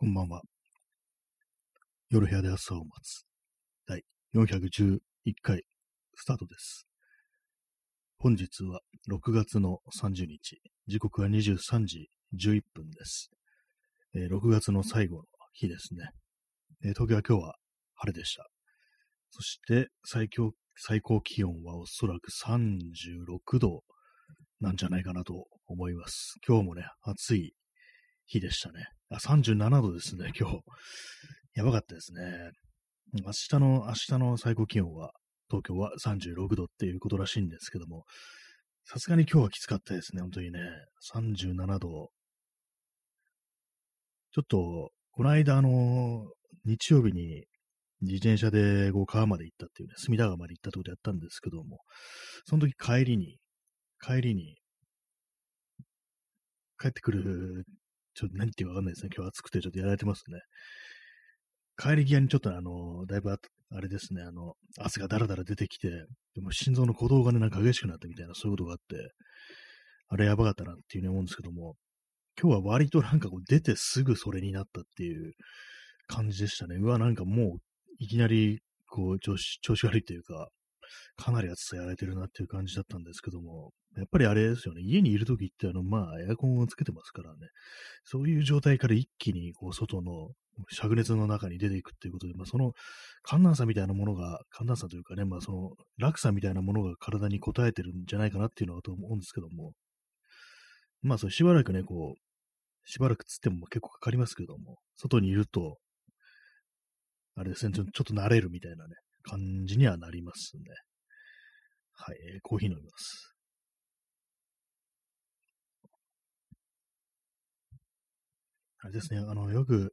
こんばんは。夜部屋で朝を待つ。第411回スタートです。本日は6月の30日。時刻は23時11分です。えー、6月の最後の日ですね。えー、東京は今日は晴れでした。そして最強最高気温はおそらく36度なんじゃないかなと思います。今日もね、暑い日でしたね。あ、37度ですね、今日。やばかったですね。明日の、明日の最高気温は、東京は36度っていうことらしいんですけども、さすがに今日はきつかったですね、本当にね。37度。ちょっと、この間、あの、日曜日に自転車でこう川まで行ったっていうね、隅田川まで行ったってことやったんですけども、その時帰りに、帰りに、帰ってくるちょっと何言っていうかわかんないですね。今日暑くてちょっとやられてますね。帰り際にちょっとあの、だいぶあれですね、あの、汗がだらだら出てきて、でも心臓の鼓動がね、なんか激しくなったみたいな、そういうことがあって、あれやばかったなっていうふうに思うんですけども、今日は割となんかこう出てすぐそれになったっていう感じでしたね。うわ、なんかもういきなりこう調子、調子悪いというか、かなり暑さやられてるなっていう感じだったんですけども、やっぱりあれですよね、家にいるときって、あの、まあ、エアコンをつけてますからね、そういう状態から一気に、こう、外の灼熱の中に出ていくっていうことで、まあ、その寒暖差みたいなものが、寒暖差というかね、まあ、その落差みたいなものが体に応えてるんじゃないかなっていうのはと思うんですけども、まあ、それしばらくね、こう、しばらくつっても結構かかりますけども、外にいると、あれですね、ちょっと慣れるみたいなね、感じにはなりますね。はい、えー、コーヒー飲みます。あれですね、あの、よく、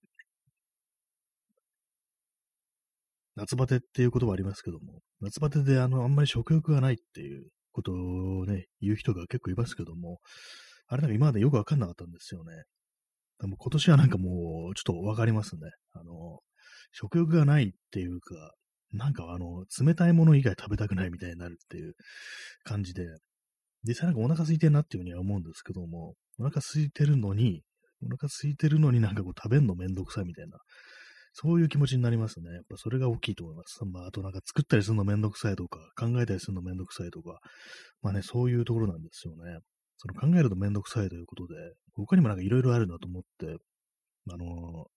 夏バテっていう言葉ありますけども、夏バテであの、あんまり食欲がないっていうことをね、言う人が結構いますけども、あれなんか今までよくわかんなかったんですよね。でも今年はなんかもう、ちょっとわかりますね。あの、食欲がないっていうか、なんかあの、冷たいもの以外食べたくないみたいになるっていう感じで、実際なんかお腹空いてるなっていうふうには思うんですけども、お腹空いてるのに、お腹空いてるのになんかこう食べるのめんどくさいみたいな、そういう気持ちになりますね。やっぱそれが大きいと思います。まあ、あとなんか作ったりするのめんどくさいとか、考えたりするのめんどくさいとか、まあね、そういうところなんですよね。その考えるとめんどくさいということで、他にもなんかいろいろあるなと思って、あの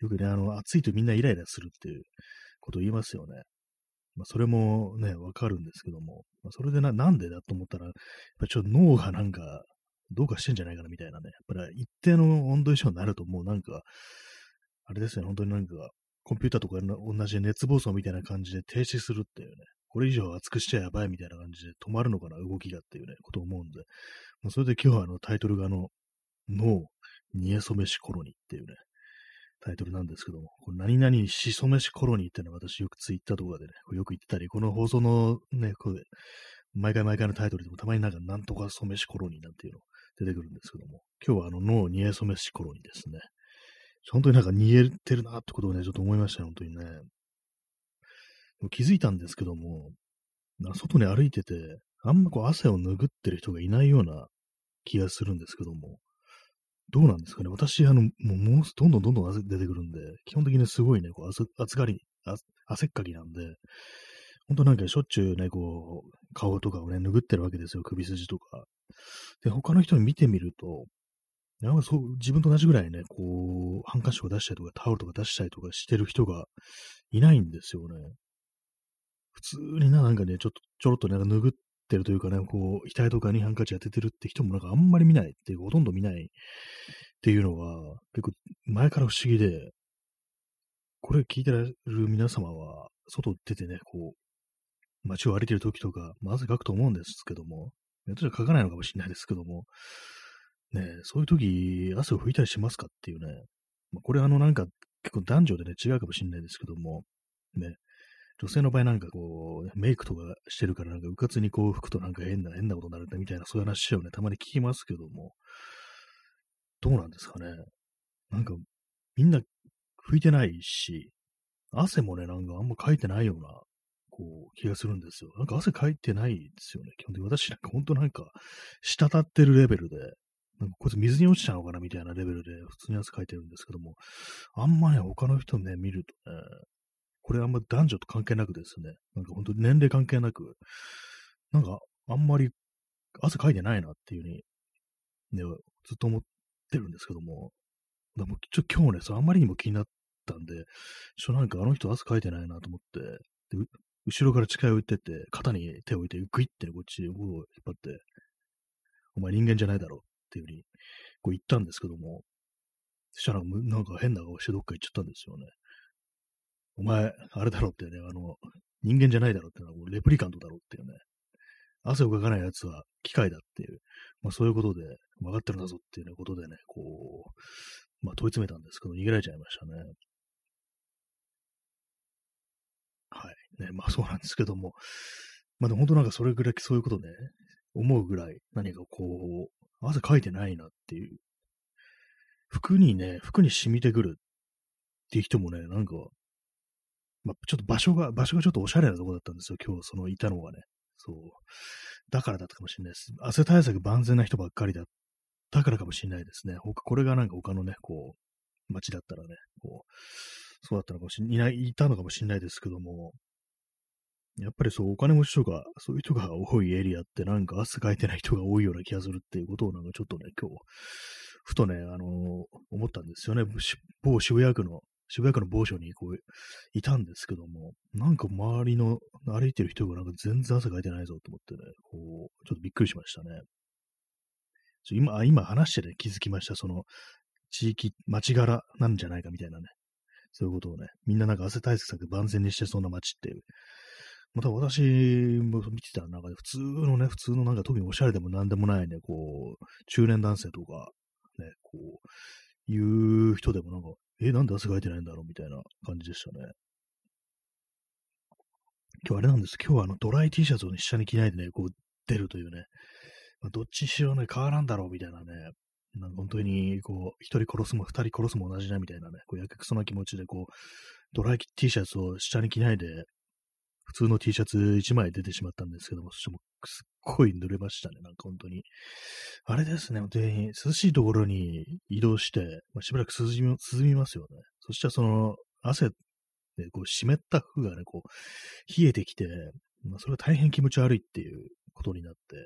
よくね、あの、暑いとみんなイライラするっていうこと言いますよね。まあ、それもね、わかるんですけども、まあ、それでな、なんでだと思ったら、やっぱちょっと脳がなんか、どうかしてんじゃないかなみたいなね。やっぱり一定の温度以上になるともうなんか、あれですね、本当になんか、コンピューターとか同じ熱暴走みたいな感じで停止するっていうね、これ以上熱くしちゃやばいみたいな感じで止まるのかな、動きがっていうね、ことを思うんで、もうそれで今日はあのタイトルがあの、脳、煮えそめしコロニっていうね、タイトルなんですけども、これ何々しそめしコロニーってのは私よくツイッターとかでね、よく言ってたり、この放送のね、これ、毎回毎回のタイトルでもたまになんかなんとか染めしコロニーなんていうの出てくるんですけども、今日はあの脳煮え染めしコロニーですね。本当になんか煮えてるなってことをね、ちょっと思いましたね、本当にね。気づいたんですけども、外に歩いてて、あんまこう汗を拭ってる人がいないような気がするんですけども、どうなんですかね私、あの、もう、もうどんどんどんどん汗出てくるんで、基本的にすごいね、こう、暑がり、汗っかきなんで、ほんとなんかしょっちゅうね、こう、顔とかをね、拭ってるわけですよ、首筋とか。で、他の人に見てみると、なんかそう、自分と同じぐらいね、こう、ハンカチを出したりとか、タオルとか出したりとかしてる人がいないんですよね。普通にな、なんかね、ちょっと、ちょろっとなんか拭ってるというかね、こう、額とかにハンカチ当ててるって人もなんかあんまり見ないっていうほとんど見ないっていうのは、結構前から不思議で、これ聞いてられる皆様は、外出てね、こう、街を歩いてる時とか、まあ、汗かくと思うんですけども、私はかかないのかもしれないですけども、ね、そういう時、汗を拭いたりしますかっていうね、まあ、これあのなんか結構男女でね、違うかもしれないですけども、ね、女性の場合なんかこう、メイクとかしてるからなんかうかつにこう拭くとなんか変な、変なことになるんだみたいなそういう話をね、たまに聞きますけども、どうなんですかね。なんか、みんな拭いてないし、汗もね、なんかあんまかいてないような、こう、気がするんですよ。なんか汗かいてないですよね。基本的に私なんかほんとなんか、滴ってるレベルで、なんかこいつ水に落ちたのかなみたいなレベルで普通に汗かいてるんですけども、あんまね、他の人ね、見るとね、これあんま男女と関係なくですね、なんか本当に年齢関係なく、なんかあんまり汗かいてないなっていうふうに、ね、ずっと思ってるんですけども、でもちょ今日ね、そあんまりにも気になったんで、ちょなんかあの人汗かいてないなと思って、で後ろから近寄ってって、肩に手を置いて、グイッて、こっち、を引っ張って、お前人間じゃないだろっていうふうに、こう言ったんですけども、そしたらなんか変な顔してどっか行っちゃったんですよね。お前、あれだろってね、あの、人間じゃないだろってのは、レプリカントだろっていうね、汗をかかない奴は機械だっていう、まあそういうことで、分かってるんだぞっていう、ね、ことでね、こう、まあ問い詰めたんですけど、逃げられちゃいましたね。はい。ね、まあそうなんですけども、まあでも本当なんかそれぐらいそういうことね、思うぐらい何かこう、汗かいてないなっていう。服にね、服に染みてくるっていう人もね、なんか、まあ、ちょっと場所が、場所がちょっとおしゃれなとこだったんですよ、今日、そのいたのがね。そう。だからだったかもしれないです。汗対策万全な人ばっかりだったからかもしれないですね。他、これがなんか他のね、こう、街だったらね、こう、そうだったのかもしれない、いたのかもしれないですけども、やっぱりそう、お金持ちとか、そういう人が多いエリアってなんか汗かいてない人が多いような気がするっていうことをなんかちょっとね、今日、ふとね、あのー、思ったんですよね。某渋谷区の渋谷区の某所にこう、いたんですけども、なんか周りの歩いてる人がなんか全然汗かいてないぞと思ってね、こう、ちょっとびっくりしましたね。今、今話してね、気づきました。その、地域、町柄なんじゃないかみたいなね。そういうことをね、みんななんか汗対策万全にしてそうな街っていう。また私も見てたらなんか、普通のね、普通のなんか特におしゃれでもなんでもないね、こう、中年男性とか、ね、こう、いう人でもなんか、え、なんで汗かいてないんだろう？みたいな感じでしたね。今日あれなんです。今日はあのドライ T シャツを、ね、下に着ないでね、こう出るというね、まあ、どっちにしろね、変わらんだろう？みたいなね、なんか本当にこう、一人殺すも二人殺すも同じだみたいなね、こうやけくそな気持ちでこう、ドライ T シャツを下に着ないで、普通の T シャツ1枚出てしまったんですけども、そしてもすっごい濡れましたね、なんか本当に。あれですね、本当に涼しいところに移動して、まあ、しばらく涼み涼みますよね。そしたらその汗でこう湿った服がね、こう冷えてきて、まあ、それは大変気持ち悪いっていうことになって、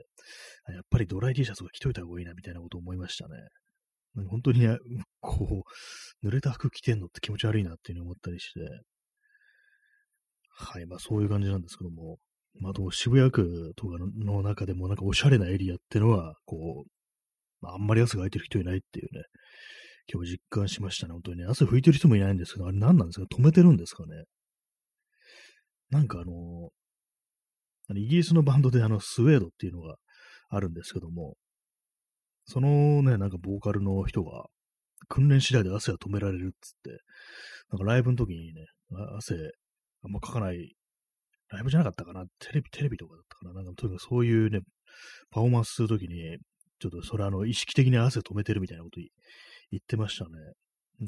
やっぱりドライ T シャツを着といた方がいいなみたいなことを思いましたね。本当にね、こう、濡れた服着てんのって気持ち悪いなっていうふうに思ったりして、はい、まあそういう感じなんですけども、まあどう渋谷区とかの中でもなんかおしゃれなエリアってのは、こう、まあ、あんまり汗が空いてる人いないっていうね、今日実感しましたね、本当にね。汗拭いてる人もいないんですけど、あれ何なんですか？止めてるんですかね？なんかあの、イギリスのバンドであの、スウェードっていうのがあるんですけども、そのね、なんかボーカルの人が、訓練次第で汗が止められるっつって、なんかライブの時にね、汗あんまかかない、ライブじゃなかったかな？テレビ、テレビとかだったかな？なんかとにかくそういうね、パフォーマンスするときに、ちょっとそれあの、意識的に汗止めてるみたいなこと言ってましたね。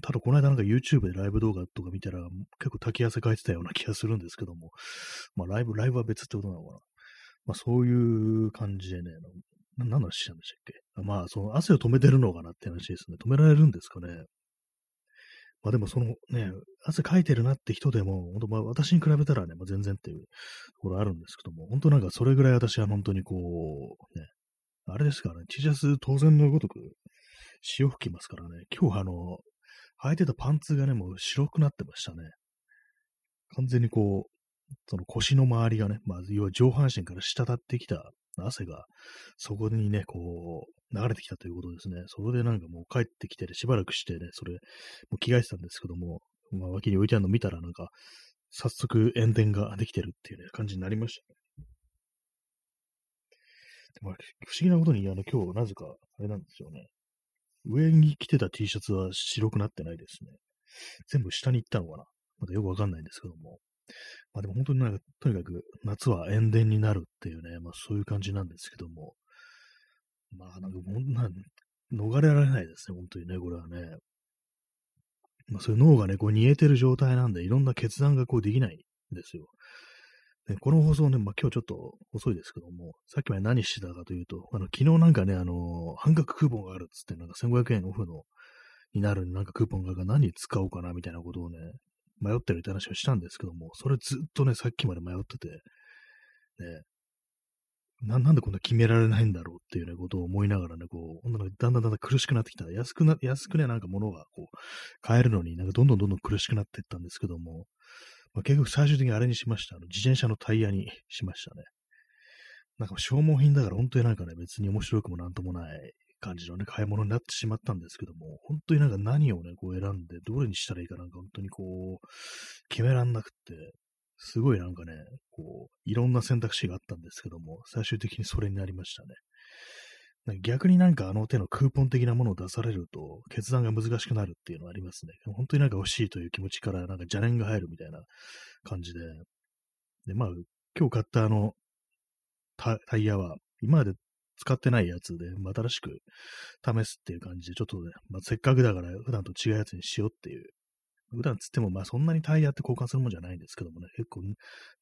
ただこの間なんか YouTube でライブ動画とか見たら結構滝汗かいてたような気がするんですけども、まあライブ、ライブは別ってことなのかな？まあそういう感じでね、何の話したんでしたっけ？まあその汗を止めてるのかなって話ですね。止められるんですかね？まあでもそのね、汗かいてるなって人でも、本当まあ私に比べたらね、まあ、全然っていうところあるんですけども、本当なんかそれぐらい私は本当にこう、ね、あれですからね、T シャツ当然のごとく潮吹きますからね、今日あの、履いてたパンツがね、もう白くなってましたね。完全にこう、その腰の周りがね、まあ、要は上半身から滴ってきた汗が、そこにね、こう、流れてきたということですね。それでなんかもう帰ってきて、ね、しばらくしてね、それ、もう着替えてたんですけども、まあ、脇に置いてあるの見たらなんか、早速炎天ができてるっていうね、感じになりましたね。でも不思議なことに、あの、今日、なぜか、あれなんですよね。上に着てた T シャツは白くなってないですね。全部下に行ったのかなまだよくわかんないんですけども。まあでも本当になんか、とにかく夏は炎天になるっていうね、まあそういう感じなんですけども、まあなんかもうな、逃れられないですね、本当にね、これはね。まあそういう脳がね、こう煮えてる状態なんで、いろんな決断がこうできないんですよ。ね、この放送ね、まあ、今日ちょっと遅いですけども、さっきまで何してたかというと、あの、昨日なんかね、あの、半額クーポンがあるっつって、なんか1500円オフの、になるなんかクーポンが何使おうかなみたいなことをね、迷ってるって話をしたんですけども、それずっとね、さっきまで迷ってて、ね、ななんでこんな決められないんだろうっていうね、ことを思いながらね、こう、だんだんだんだん苦しくなってきた。安くな、安くね、なんか物がこう、買えるのになんかどんどんどんどん苦しくなっていったんですけども、まあ、結局最終的にあれにしました。あの自転車のタイヤにしましたね。なんか消耗品だから本当になんかね、別に面白くもなんともない感じのね、買い物になってしまったんですけども、本当になんか何をね、こう選んで、どれにしたらいいかなんか本当にこう、決めらんなくって、すごいなんかね、こう、いろんな選択肢があったんですけども、最終的にそれになりましたね。逆になんかあの手のクーポン的なものを出されると決断が難しくなるっていうのはありますね。本当になんか欲しいという気持ちからなんか邪念が入るみたいな感じで。で、まあ、今日買ったあのタイヤは今まで使ってないやつで、新しく試すっていう感じで、ちょっとね、まあ、せっかくだから普段と違うやつにしようっていう。普段つっても、まあそんなにタイヤって交換するもんじゃないんですけどもね、結構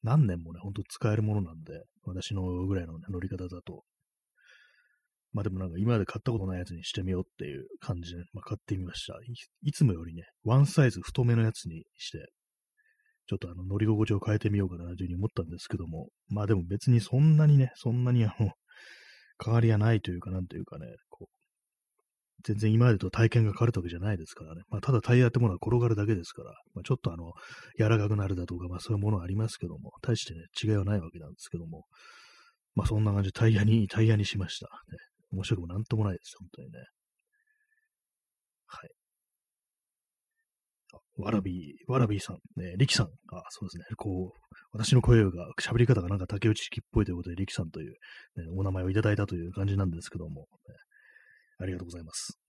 何年もね、ほんと使えるものなんで、私のぐらいの、ね、乗り方だと。まあでもなんか今まで買ったことないやつにしてみようっていう感じで、まあ、買ってみましたい。つもよりね、ワンサイズ太めのやつにして、ちょっとあの乗り心地を変えてみようかなというふうに思ったんですけども、まあでも別にそんなにね、そんなにあの、変わりはないというか、なんというかね、こう、全然今までと体験が変わるわけじゃないですからね。まあ、ただタイヤってものは転がるだけですから、まあ、ちょっとあの、柔らかくなるだとか、まあそういうものはありますけども、大してね、違いはないわけなんですけども、まあそんな感じでタイヤに、タイヤにしました。ね、面白くもなんともないです、本当にね。はい。わらび、わらびさん、ね、力さん、あ、そうですね、こう、私の声が、喋り方がなんか竹内式っぽいということで、力さんという、ね、お名前をいただいたという感じなんですけども、ね、ありがとうございます。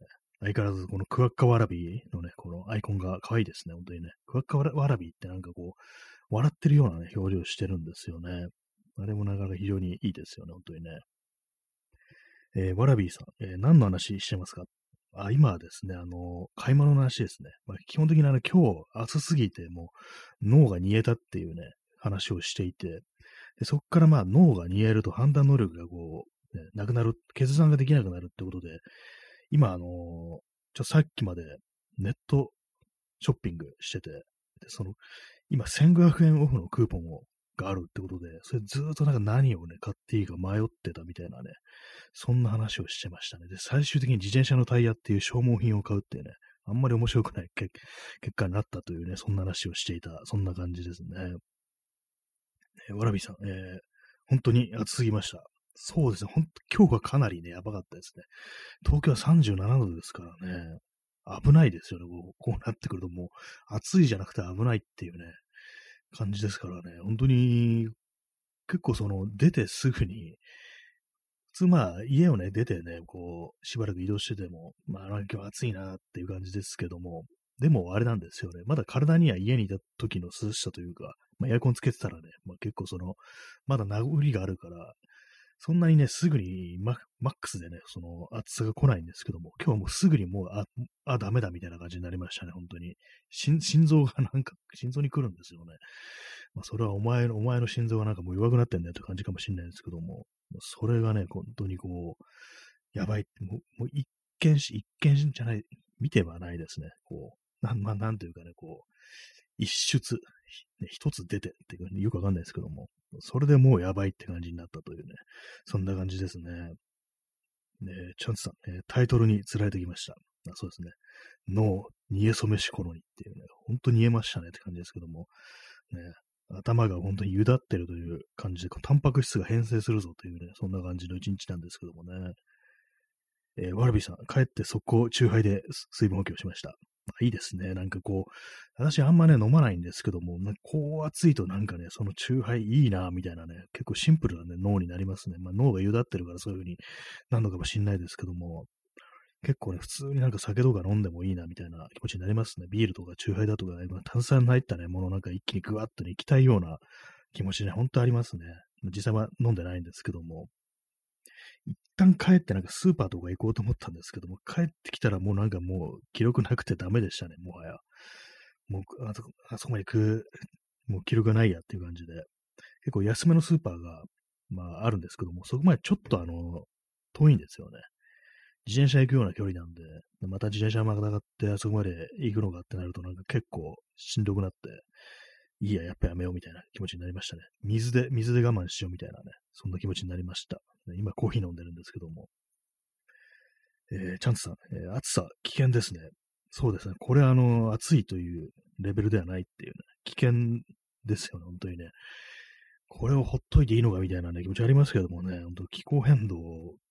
相変わらず、このクワッカワラビのね、このアイコンが可愛いですね、本当にね。クワッカワラビってなんかこう、笑ってるようなね、表情してるんですよね。あれもなかなか非常にいいですよね、本当にね。えー、わらびーさん、えー、何の話してますか？あ今はですね、あの、買い物の話ですね。まあ、基本的にあの、今日暑すぎて、もう脳が煮えたっていうね、話をしていて、でそこからまあ脳が煮えると判断能力がこう、ね、なくなる、決断ができなくなるってことで、今あの、ちょさっきまでネットショッピングしてて、でその、今1500円オフのクーポンをがあるってことで、それずっとなんか何をね、買っていいか迷ってたみたいなね、そんな話をしてましたね。で、最終的に自転車のタイヤっていう消耗品を買うっていうね、あんまり面白くない結果になったというね、そんな話をしていた、そんな感じですね。えー、わらびさん、えー、本当に暑すぎました。そうですね、ほんと、今日がかなりね、やばかったですね。東京は37度ですからね、危ないですよね、こうこうなってくるともう、暑いじゃなくて危ないっていうね、感じですからね、本当に、結構その、出てすぐに、普通まあ、家をね、出てね、こう、しばらく移動してても、まあ、今日暑いなっていう感じですけども、でもあれなんですよね。まだ体には家にいた時の涼しさというか、まあ、エアコンつけてたらね、まあ、結構その、まだ名残があるから、そんなにね、すぐにマックスでね、その暑さが来ないんですけども、今日はもうすぐにもう、あ、あ、ダメだみたいな感じになりましたね、本当に。心臓がなんか、心臓に来るんですよね。まあ、それはお前の、お前の心臓がなんかもう弱くなってんだよって感じかもしれないですけども、それがね、本当にこう、やばい。もう、もう一見し、一見じゃない、見てはないですね。こう、なん、まあ、なんというかね、こう、一出、ね、一つ出てっていうによくわかんないですけども、それでもうやばいって感じになったというね、そんな感じですね。ねチャンスさん、ね、タイトルに釣られてきました。あそうですね。脳、煮え染めしころにっていうね、ほんと煮えましたねって感じですけども、ね、頭が本当にゆだってるという感じで、タンパク質が変性するぞというね、そんな感じの一日なんですけどもね。えー、ワルビーさん、帰って速攻、チューハイで水分補給をしました。いいですね。なんかこう、私あんまね、飲まないんですけども、こう暑いとなんかね、そのチューハイいいな、みたいなね、結構シンプルなね、脳になりますね。まあ脳がゆだってるからそういう風になるのかもしんないですけども、結構ね、普通になんか酒とか飲んでもいいな、みたいな気持ちになりますね。ビールとかチューハイだとか、ね、炭酸入ったね、ものなんか一気にグワッとね、行きたいような気持ちね、ほんとありますね。実際は飲んでないんですけども、一旦帰ってなんかスーパーとか行こうと思ったんですけども、帰ってきたらもうなんかもう記録なくてダメでしたね、もはや。もう、あそあそこまで行く、もう記録がないやっていう感じで。結構安めのスーパーが、まああるんですけども、そこまでちょっとあの、遠いんですよね。自転車行くような距離なんで、また自転車またがってあそこまで行くのかってなるとなんか結構しんどくなって、いいや、やっぱやめようみたいな気持ちになりましたね。水で、水で我慢しようみたいなね、そんな気持ちになりました。今コーヒー飲んでるんですけども。えー、チャンツさん、えー、暑さ危険ですね。そうですね。これあの、暑いというレベルではないっていうね、危険ですよね、本当にね。これをほっといていいのかみたいなね、気持ちありますけどもね、本当気候変動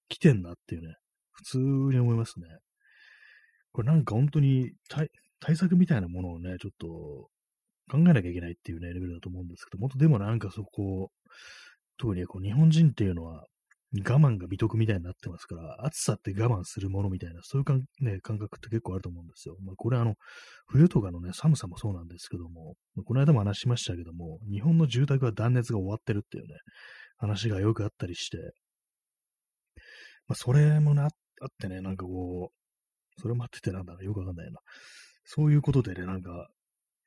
来てんなっていうね、普通に思いますね。これなんか本当に対策みたいなものをね、ちょっと考えなきゃいけないっていうね、レベルだと思うんですけど、もっとでもなんかそこ、特にこう日本人っていうのは、我慢が美徳みたいになってますから、暑さって我慢するものみたいな、そういうかん、ね、感覚って結構あると思うんですよ。まあ、これあの、冬とかのね、寒さもそうなんですけども、まあ、この間も話しましたけども、日本の住宅は断熱が終わってるっていうね、話がよくあったりして、まあ、それもな、あってね、なんかこう、それもあっててなんだろう、よくわかんないな。そういうことでね、なんか、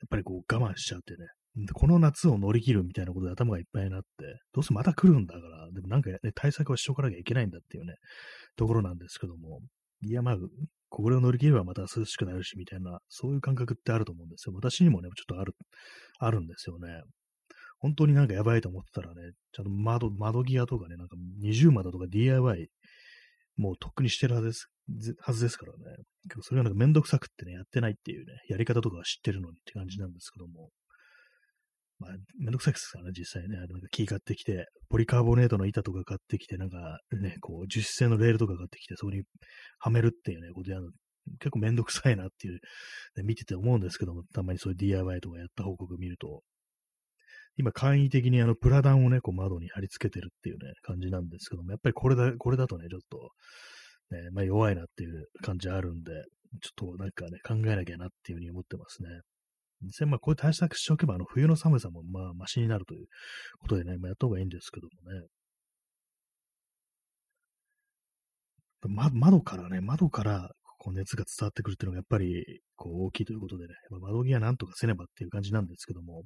やっぱりこう我慢しちゃってね、この夏を乗り切るみたいなことで頭がいっぱいになって、どうせまた来るんだから、でもなんかね、対策はしとかなきゃいけないんだっていうね、ところなんですけども、いや、まあ、これを乗り切ればまた涼しくなるし、みたいな、そういう感覚ってあると思うんですよ。私にもね、ちょっとある、あるんですよね。本当になんかやばいと思ってたらね、ちゃんと窓、窓際とかね、なんか二重窓とか DIY、もうとっくにしてるはずです、はずですからね。結構それがなんかめんどくさくってね、やってないっていうね、やり方とかは知ってるのにって感じなんですけども。まあ、めんどくさいですからね、実際ね。なんか木買ってきて、ポリカーボネートの板とか買ってきて、なんかね、こう、樹脂製のレールとか買ってきて、そこにはめるっていうね、ことやるの、結構めんどくさいなっていう、ね、見てて思うんですけども、たまにそういう DIY とかやった報告見ると、今、簡易的にあの、プラダンをね、こう窓に貼り付けてるっていうね、感じなんですけども、やっぱりこれだ、これだとね、ちょっと、ね、まあ弱いなっていう感じあるんで、ちょっとなんかね、考えなきゃなっていうふうに思ってますね。実際、まあ、こういう対策しておけば、あの、冬の寒さも、まあ、マシになるということでね、まあ、やった方がいいんですけどもね。ま、窓からね、窓から、こう、熱が伝わってくるっていうのが、やっぱり、こう、大きいということでね、まあ、窓際なんとかせねばっていう感じなんですけども、やっ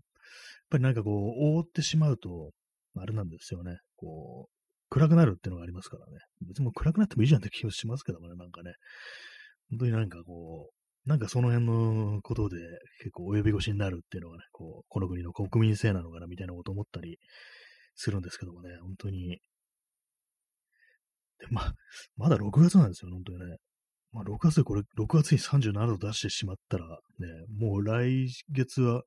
ぱりなんかこう、覆ってしまうと、あれなんですよね、こう、暗くなるっていうのがありますからね。別にもう暗くなってもいいじゃんって気がしますけどもね、なんかね。本当になんかこう、なんかその辺のことで結構及び腰になるっていうのがね、こう、この国の国民性なのかなみたいなこと思ったりするんですけどもね、本当に。で、ままだ6月なんですよ、本当にね。まあ、6月でこれ、6月に37度出してしまったら、ね、もう来月は、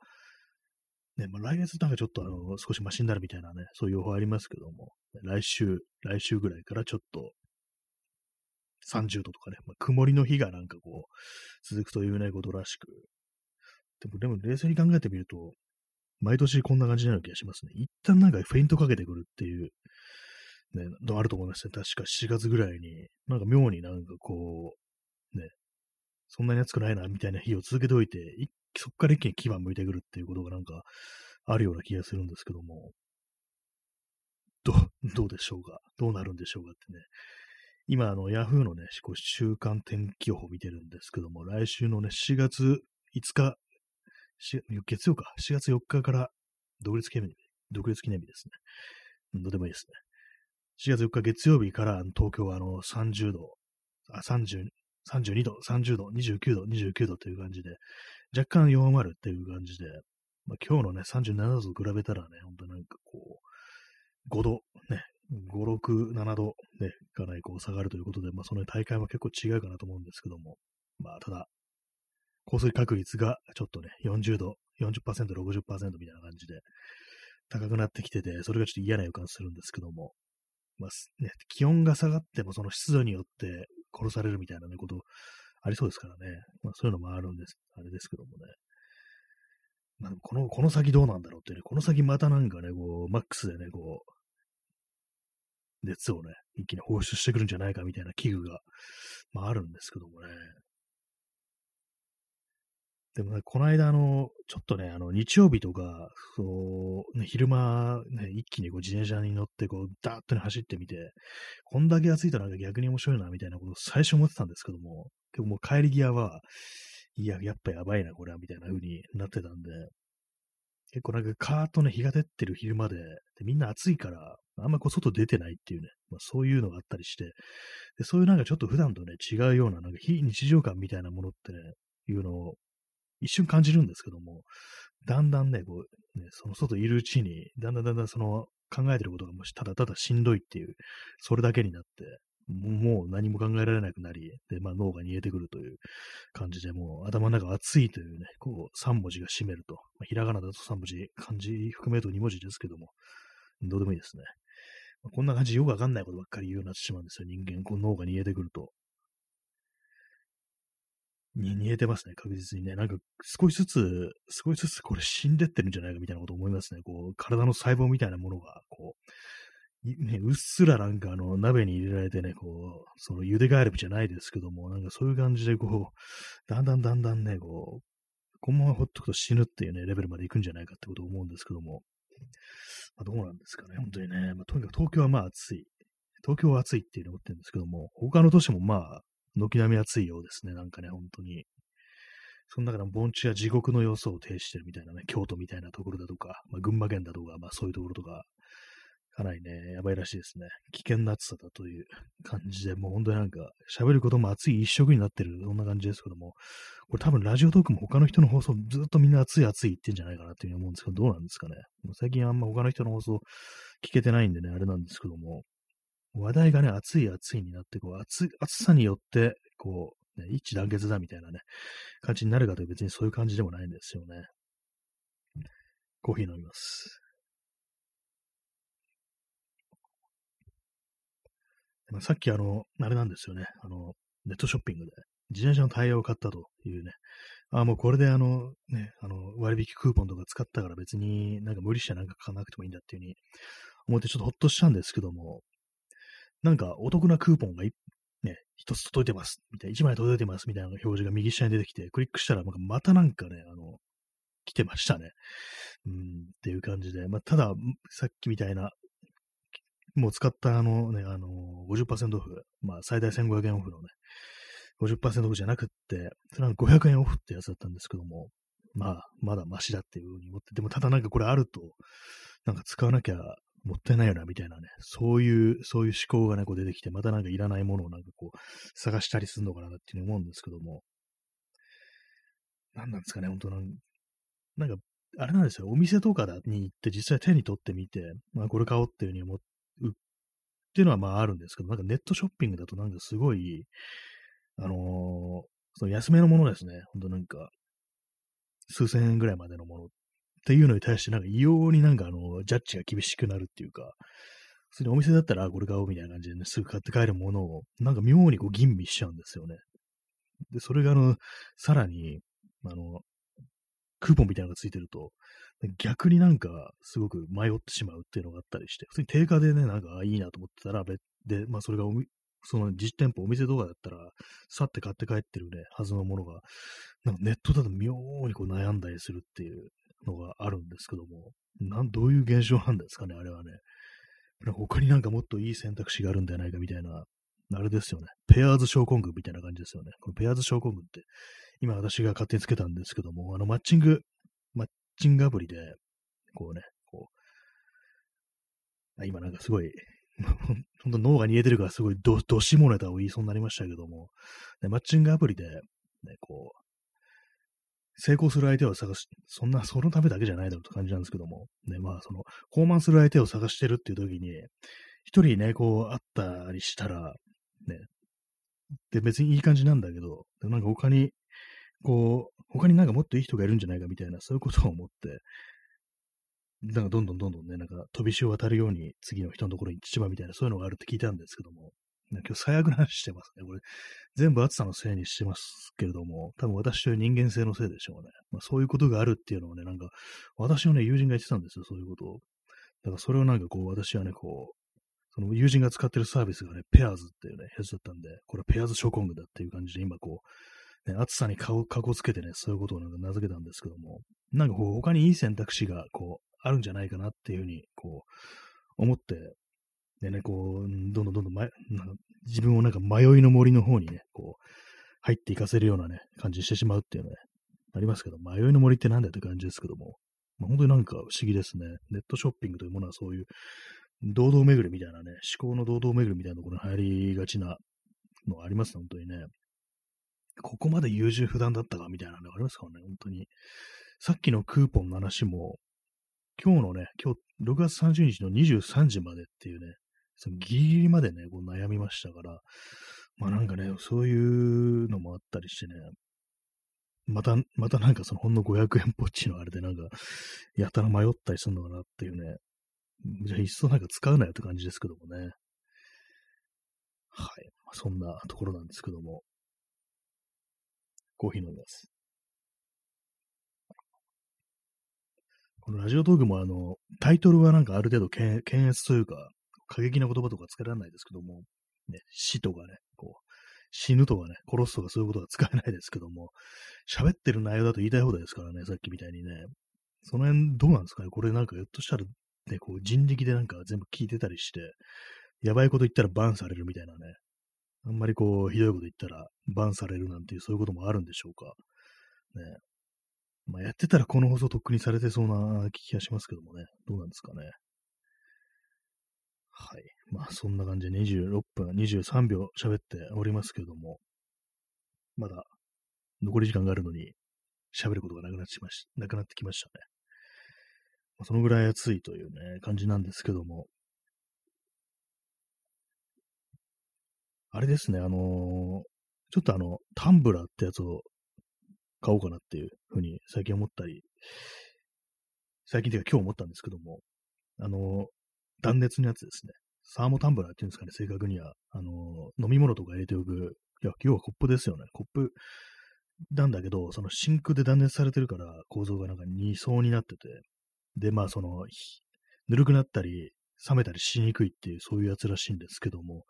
ね、まあ、来月なんかちょっとあの、少しマシになるみたいなね、そういう予報ありますけども、来週、来週ぐらいからちょっと、30度とかね、まあ、曇りの日がなんかこう、続くというね、ことらしく。でも、でも冷静に考えてみると、毎年こんな感じになる気がしますね。一旦なんかフェイントかけてくるっていう、ね、のあると思いますね。確か7月ぐらいに、なんか妙になんかこう、ね、そんなに暑くないな、みたいな日を続けておいて、そっから一気に牙向いてくるっていうことがなんかあるような気がするんですけども、ど、どうでしょうかどうなるんでしょうかってね、今、あの、ヤフーのね、週間天気予報見てるんですけども、来週のね、4月5日、月曜か、4月4日から独立記念日、独立記念日ですね。どうでもいいですね。4月4日月曜日から東京はあの30度、あ、30、32度、30度、29度、29度という感じで、若干弱まるっていう感じで、まあ、今日のね、37度と比べたらね、本当なんかこう、5度、ね、5、6、7度、ね、かなりこう下がるということで、まあ、その大会は結構違うかなと思うんですけども、まあ、ただ、降水確率がちょっとね、40度、40%、60%みたいな感じで高くなってきてて、それがちょっと嫌な予感するんですけども、まあ、ね、気温が下がってもその湿度によって殺されるみたいな、ね、ことありそうですからね、まあ、そういうのもあるんです、あれですけどもね。まあ、この、この先どうなんだろうってね、この先またなんかね、こう、マックスでね、こう、熱をね、一気に放出してくるんじゃないかみたいな危惧が、まああるんですけどもね。でもね、この間、あの、ちょっとね、あの、日曜日とか、そう、ね、昼間、ね、一気にこう自転車に乗って、こう、ダーッとね、走ってみて、こんだけ暑いとなんか逆に面白いな、みたいなことを最初思ってたんですけども、結構もう帰り際は、いや、やっぱやばいな、これは、みたいな風になってたんで、結構なんかカーッとね、日が出てる昼間で、でみんな暑いから、あんまこう外出てないっていうね、まあ、そういうのがあったりして、でそういうなんかちょっと普段とね、違うような、なんか非日常感みたいなものってね、いうのを一瞬感じるんですけども、だんだんね、こう、ね、その外いるうちに、だんだんだんだんその考えてることがもしただただしんどいっていう、それだけになって、もう何も考えられなくなり、で、まあ脳が煮えてくるという感じで、もう頭の中熱いというね、こう3文字が占めると、まあ、ひらがなだと3文字、漢字含めると2文字ですけども、どうでもいいですね。まあ、こんな感じよくわかんないことばっかり言うようになってしまうんですよ、人間。こう脳が煮えてくると。に煮えてますね、確実にね。なんか少しずつ、少しずつこれ死んでってるんじゃないかみたいなこと思いますね。こう、体の細胞みたいなものが、こう、ね、うっすらなんかあの鍋に入れられてね、こう、その茹でガエルじゃないですけども、なんかそういう感じでこう、だんだんだんだんね、こう、このままほっとくと死ぬっていうね、レベルまで行くんじゃないかってことを思うんですけども、まあ、どうなんですかね、本当にね。まあ、とにかく東京はまあ暑い。東京は暑いっていうのを思ってるんですけども、他の都市もまあ、軒並み暑いようですね、なんかね、本当に。その中で盆地は地獄の様子を呈してるみたいなね、京都みたいなところだとか、まあ、群馬県だとか、まあそういうところとか、かなりね、やばいらしいですね。危険な暑さだという感じで、もう本当になんか、喋ることも暑い一色になってる、そんな感じですけども、これ多分ラジオトークも他の人の放送ずっとみんな暑い暑い言ってんじゃないかなっていうふうに思うんですけど、どうなんですかね。もう最近あんま他の人の放送聞けてないんでね、あれなんですけども、話題がね、暑い暑いになって、こう、暑、暑さによって、こう、ね、一致団結だみたいなね、感じになるかという別にそういう感じでもないんですよね。コーヒー飲みます。まあ、さっきあの、あれなんですよね。あの、ネットショッピングで自転車のタイヤを買ったというね。あもうこれであの、ね、あの、割引クーポンとか使ったから別になんか無理してなんか買わなくてもいいんだっていうふうに思ってちょっとほっとしたんですけども、なんかお得なクーポンがね、一つ届いてます、みたいな、一枚届いてますみたいな表示が右下に出てきて、クリックしたらまたなんかね、あの、来てましたね。うん、っていう感じで、まあ、ただ、さっきみたいなもう使ったあのね、あのー、50%オフ、まあ最大1500円オフのね、50%オフじゃなくって、それは500円オフってやつだったんですけども、まあ、まだマシだっていうふうに思って、でもただなんかこれあると、なんか使わなきゃもったいないよな、みたいなね、そういう、そういう思考がね、こう出てきて、またなんかいらないものをなんかこう、探したりするのかなっていうふうに思うんですけども、何なんですかね、本当なんなんか、あれなんですよ、お店とかに行って実際手に取ってみて、まあこれ買おうっていうふうに思っっていうのはまああるんですけど、なんかネットショッピングだとなんかすごい、あのー、その安めのものですね。ほんとなんか、数千円ぐらいまでのものっていうのに対してなんか異様になんかあの、ジャッジが厳しくなるっていうか、普通にお店だったら、これ買おうみたいな感じでね、すぐ買って帰るものを、なんか妙にこう吟味しちゃうんですよね。で、それがあの、さらに、あの、クーポンみたいなのがついてると、逆になんかすごく迷ってしまうっていうのがあったりして、普通に定価でね、なんかいいなと思ってたら、で、まあそれがその実店舗、お店とかだったら、さって買って帰ってるね、はずのものが、なんかネットだと妙にこう悩んだりするっていうのがあるんですけども、なんどういう現象なんですかね、あれはね。他になんかもっといい選択肢があるんじゃないかみたいな、あれですよね。ペアーズ症候群みたいな感じですよね。このペアーズ症候群って、今私が勝手につけたんですけども、あのマッチングチングアプリで、こうね、こう、あ今なんかすごい、本当脳が煮えてるからすごいど、どしもネタを言いそうになりましたけども、ね、マッチングアプリで、ね、こう、成功する相手を探し、そんな、そのためだけじゃないだろうって感じなんですけども、ね、まあ、その、高慢する相手を探してるっていう時に、一人ね、こう、会ったりしたら、ね、で、別にいい感じなんだけど、なんか他にこう、他になんかもっといい人がいるんじゃないかみたいな、そういうことを思って、なんかどんどんどんどんね、なんか飛び石を渡るように次の人のところに行ってしまうみたいな、そういうのがあるって聞いたんですけども、今日最悪な話してますね。これ、全部暑さのせいにしてますけれども、多分私という人間性のせいでしょうね。まあ、そういうことがあるっていうのをね、なんか、私のね、友人が言ってたんですよ、そういうことを。だからそれをなんかこう、私はね、こう、その友人が使ってるサービスがね、ペアーズっていうね、やつだったんで、これペアーズョコングだっていう感じで今こう、ね、暑さに顔、かこつけてね、そういうことをなんか名付けたんですけども、なんかこう、他にいい選択肢が、こう、あるんじゃないかなっていうふうに、こう、思って、でね、こう、どんどんどんどん、ま、自分をなんか迷いの森の方にね、こう、入っていかせるようなね、感じにしてしまうっていうのね、ありますけど、迷いの森ってなんだよって感じですけども、まあ、本当になんか不思議ですね。ネットショッピングというものはそういう、堂々巡りみたいなね、思考の堂々巡りみたいなところに入りがちなのありますね、本当にね。ここまで優柔不断だったかみたいなのがありますからね、本当に。さっきのクーポンの話も、今日のね、今日、6月30日の23時までっていうね、そのギリギリまでね、こう悩みましたから、まあなんかね、そういうのもあったりしてね、また、またなんかそのほんの500円ポッチのあれでなんか、やたら迷ったりするのかなっていうね。じゃあ、いっそなんか使うなよって感じですけどもね。はい。そんなところなんですけども。コーヒー飲みます。このラジオトークもあの、タイトルはなんかある程度検閲というか、過激な言葉とかつけられないですけども、ね、死とかね、こう、死ぬとかね、殺すとかそういうことは使えないですけども、喋ってる内容だと言いたい放題ですからね、さっきみたいにね。その辺どうなんですかね？これなんかひょっとしたら、ね、こう人力でなんか全部聞いてたりして、やばいこと言ったらバンされるみたいなね。あんまりこう、ひどいこと言ったらバンされるなんていうそういうこともあるんでしょうか。ね。まあ、やってたらこの放送とっくにされてそうな気がしますけどもね。どうなんですかね。はい。まあ、そんな感じで26分23秒喋っておりますけども、まだ残り時間があるのに喋ることがなくなってしまし、なくなってきましたね。まあ、そのぐらい暑いというね、感じなんですけども、あれですね、あのー、ちょっとあの、タンブラーってやつを買おうかなっていうふうに最近思ったり、最近というか今日思ったんですけども、あのー、断熱のやつですね。サーモタンブラーっていうんですかね、正確には。あのー、飲み物とか入れておく。いや、要はコップですよね。コップなんだけど、その真空で断熱されてるから、構造がなんか2層になってて、で、まあその、ぬるくなったり、冷めたりしにくいっていう、そういうやつらしいんですけども、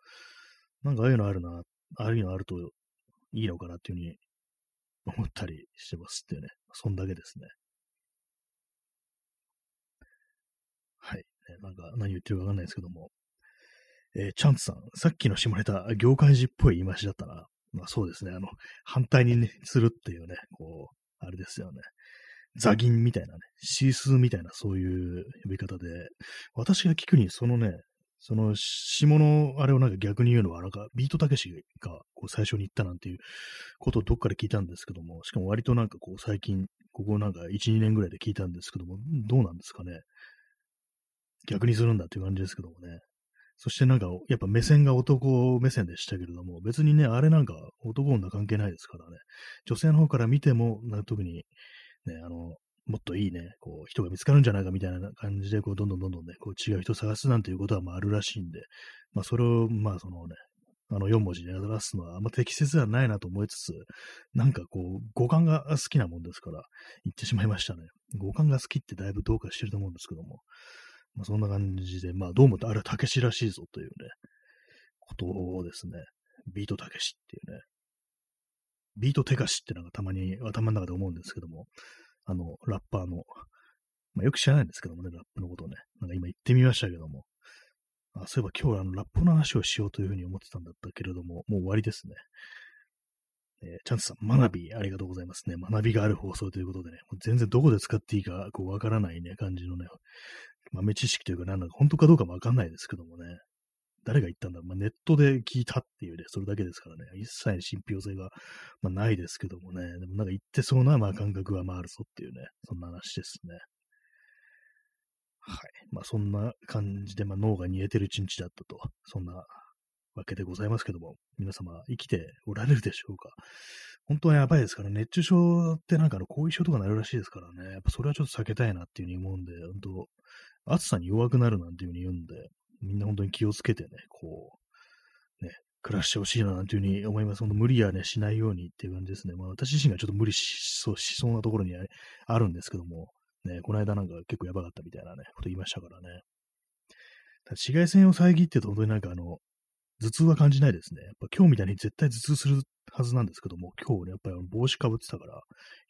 なんかああいうのあるな、ああいうのあるといいのかなっていうふうに 思ったりしてますっていうね。そんだけですね。はい。なんか何言ってるかわかんないですけども。えー、チャンツさん、さっきの下ネタ、業界人っぽい言い回しだったな。まあそうですね。あの、反対に、ね、するっていうね、こう、あれですよね。ザギンみたいなね、シースーみたいなそういう呼び方で、私が聞くにそのね、その下のあれをなんか逆に言うのは、なんかビートたけしがこう最初に言ったなんていうことをどっかで聞いたんですけども、しかも割となんかこう最近、ここなんか1、2年ぐらいで聞いたんですけども、どうなんですかね？逆にするんだっていう感じですけどもね。そしてなんか、やっぱ目線が男目線でしたけれども、別にね、あれなんか男女関係ないですからね。女性の方から見ても、特にね、あの、もっといいね、こう、人が見つかるんじゃないかみたいな感じで、こう、どんどんどんどんね、こう、違う人を探すなんていうことは、まあ、あるらしいんで、まあ、それを、まあ、そのね、あの4文字で表すのはあんま適切ではないなと思いつつ、なんかこう、五感が好きなもんですから、言ってしまいましたね。五感が好きってだいぶどうかしてると思うんですけども、まあ、そんな感じで、まあ、どうもあれはたけしらしいぞというね、ことをですね、ビートたけしっていうね、ビートてかしってなんかたまに頭の中で思うんですけども、あの、ラッパーの、まあ、よく知らないんですけどもね、ラップのことをね、なんか今言ってみましたけども、あそういえば今日あのラップの話をしようというふうに思ってたんだったけれども、もう終わりですね。えー、チャンスさん、学びありがとうございますね。学びがある放送ということでね、もう全然どこで使っていいかこうわからないね、感じのね、豆知識というか、なんか本当かどうかもわかんないですけどもね、誰が言ったんだ、まあ、ネットで聞いたっていうね、それだけですからね、一切信憑性が、まあ、ないですけどもね、でもなんか言ってそうな、まあ、感覚はまああるぞっていうね、そんな話ですね。はい。まあ、そんな感じで、まあ、脳が煮えてる一日だったと、そんなわけでございますけども、皆様生きておられるでしょうか？本当はやばいですから、熱中症ってなんかの後遺症とかなるらしいですからね、やっぱそれはちょっと避けたいなっていうふうに思うんで、本当暑さに弱くなるなんていうふうに言うんで、みんな本当に気をつけてね、こう、ね、暮らしてほしいななんていうふうに思います。本当無理はね、しないようにっていう感じですね。まあ私自身がちょっと無理しそうしそうなところにあるんですけども、ね、この間なんか結構やばかったみたいなね、こと言いましたからね。紫外線を遮ってると本当になんかあの、頭痛は感じないですね。やっぱ今日みたいに絶対頭痛するはずなんですけども、今日ね、やっぱり帽子かぶってたから、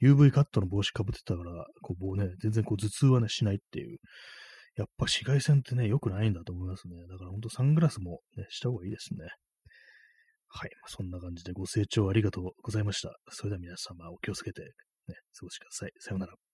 UV カットの帽子かぶってたから、こう、ね、全然こう頭痛はね、しないっていうやっぱ紫外線ってね、良くないんだと思いますね。だからほんとサングラスもね、した方がいいですね。はい。そんな感じでご清聴ありがとうございました。それでは皆様お気をつけてね、過ごしください。さようなら。